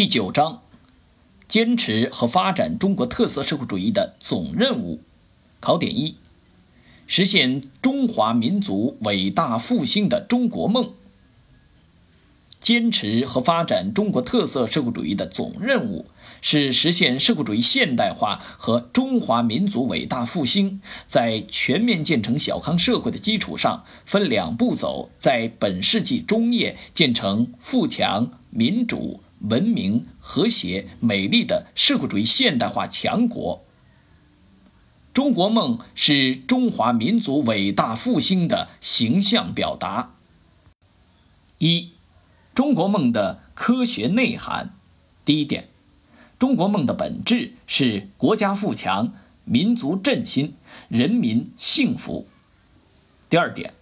第九章，坚持和发展中国特色社会主义的总任务。考点一：实现中华民族伟大复兴的中国梦。坚持和发展中国特色社会主义的总任务是实现社会主义现代化和中华民族伟大复兴，在全面建成小康社会的基础上，分两步走，在本世纪中叶建成富强、民主、文明、和谐、美丽的社会主义现代化强国。中国梦是中华民族伟大复兴的形象表达。一。中国梦的科学内涵，第一点，中国梦的本质是国家富强、民族振兴、人民幸福。第二点，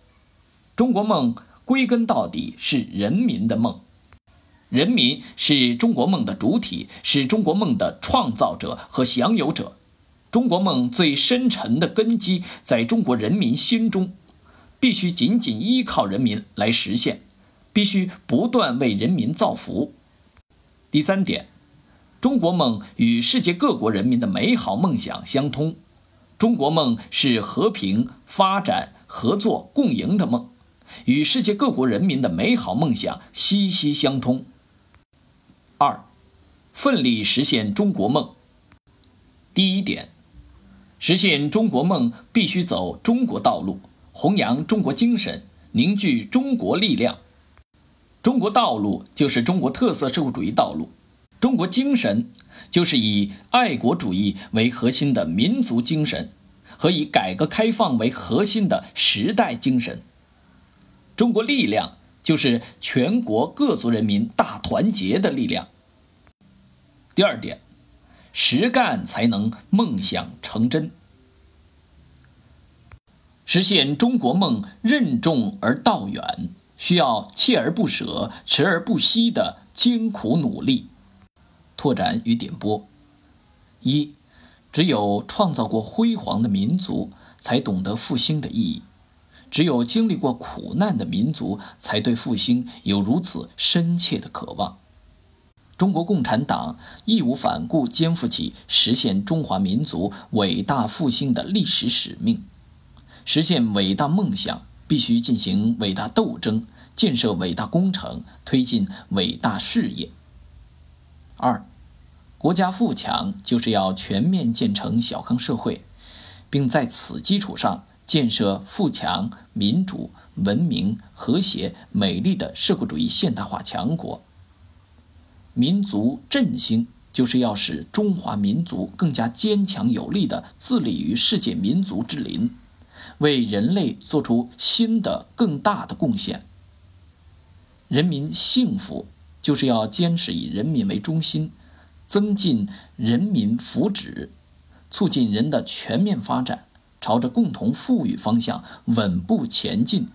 中国梦归根到底是人民的梦，人民是中国梦的主体，是中国梦的创造者和享有者。中国梦最深沉的根基在中国人民心中，必须紧紧依靠人民来实现。必须不断为人民造福。第三点，中国梦与世界各国人民的美好梦想相通。中国梦是和平、发展、合作、共赢的梦，与世界各国人民的美好梦想息息相通。二，奋力实现中国梦。第一点，实现中国梦必须走中国道路，弘扬中国精神，凝聚中国力量。中国道路就是中国特色社会主义道路，中国精神就是以爱国主义为核心的民族精神和以改革开放为核心的时代精神。中国力量就是全国各族人民大团结的力量。第二点，实干才能梦想成真，实现中国梦任重而道远。需要锲而不舍、持而不息的艰苦努力。拓展与点拨：一，只有创造过辉煌的民族，才懂得复兴的意义；只有经历过苦难的民族，才对复兴有如此深切的渴望。中国共产党义无反顾肩负起实现中华民族伟大复兴的历史使命，实现伟大梦想。必须进行伟大斗争，建设伟大工程，推进伟大事业。二，国家富强就是要全面建成小康社会，并在此基础上建设富强、民主、文明、和谐、美丽的社会主义现代化强国。民族振兴就是要使中华民族更加坚强有力地自立于世界民族之林。为人类做出新的、更大的贡献。人民幸福就是要坚持以人民为中心，增进人民福祉，促进人的全面发展，朝着共同富裕方向稳步前进，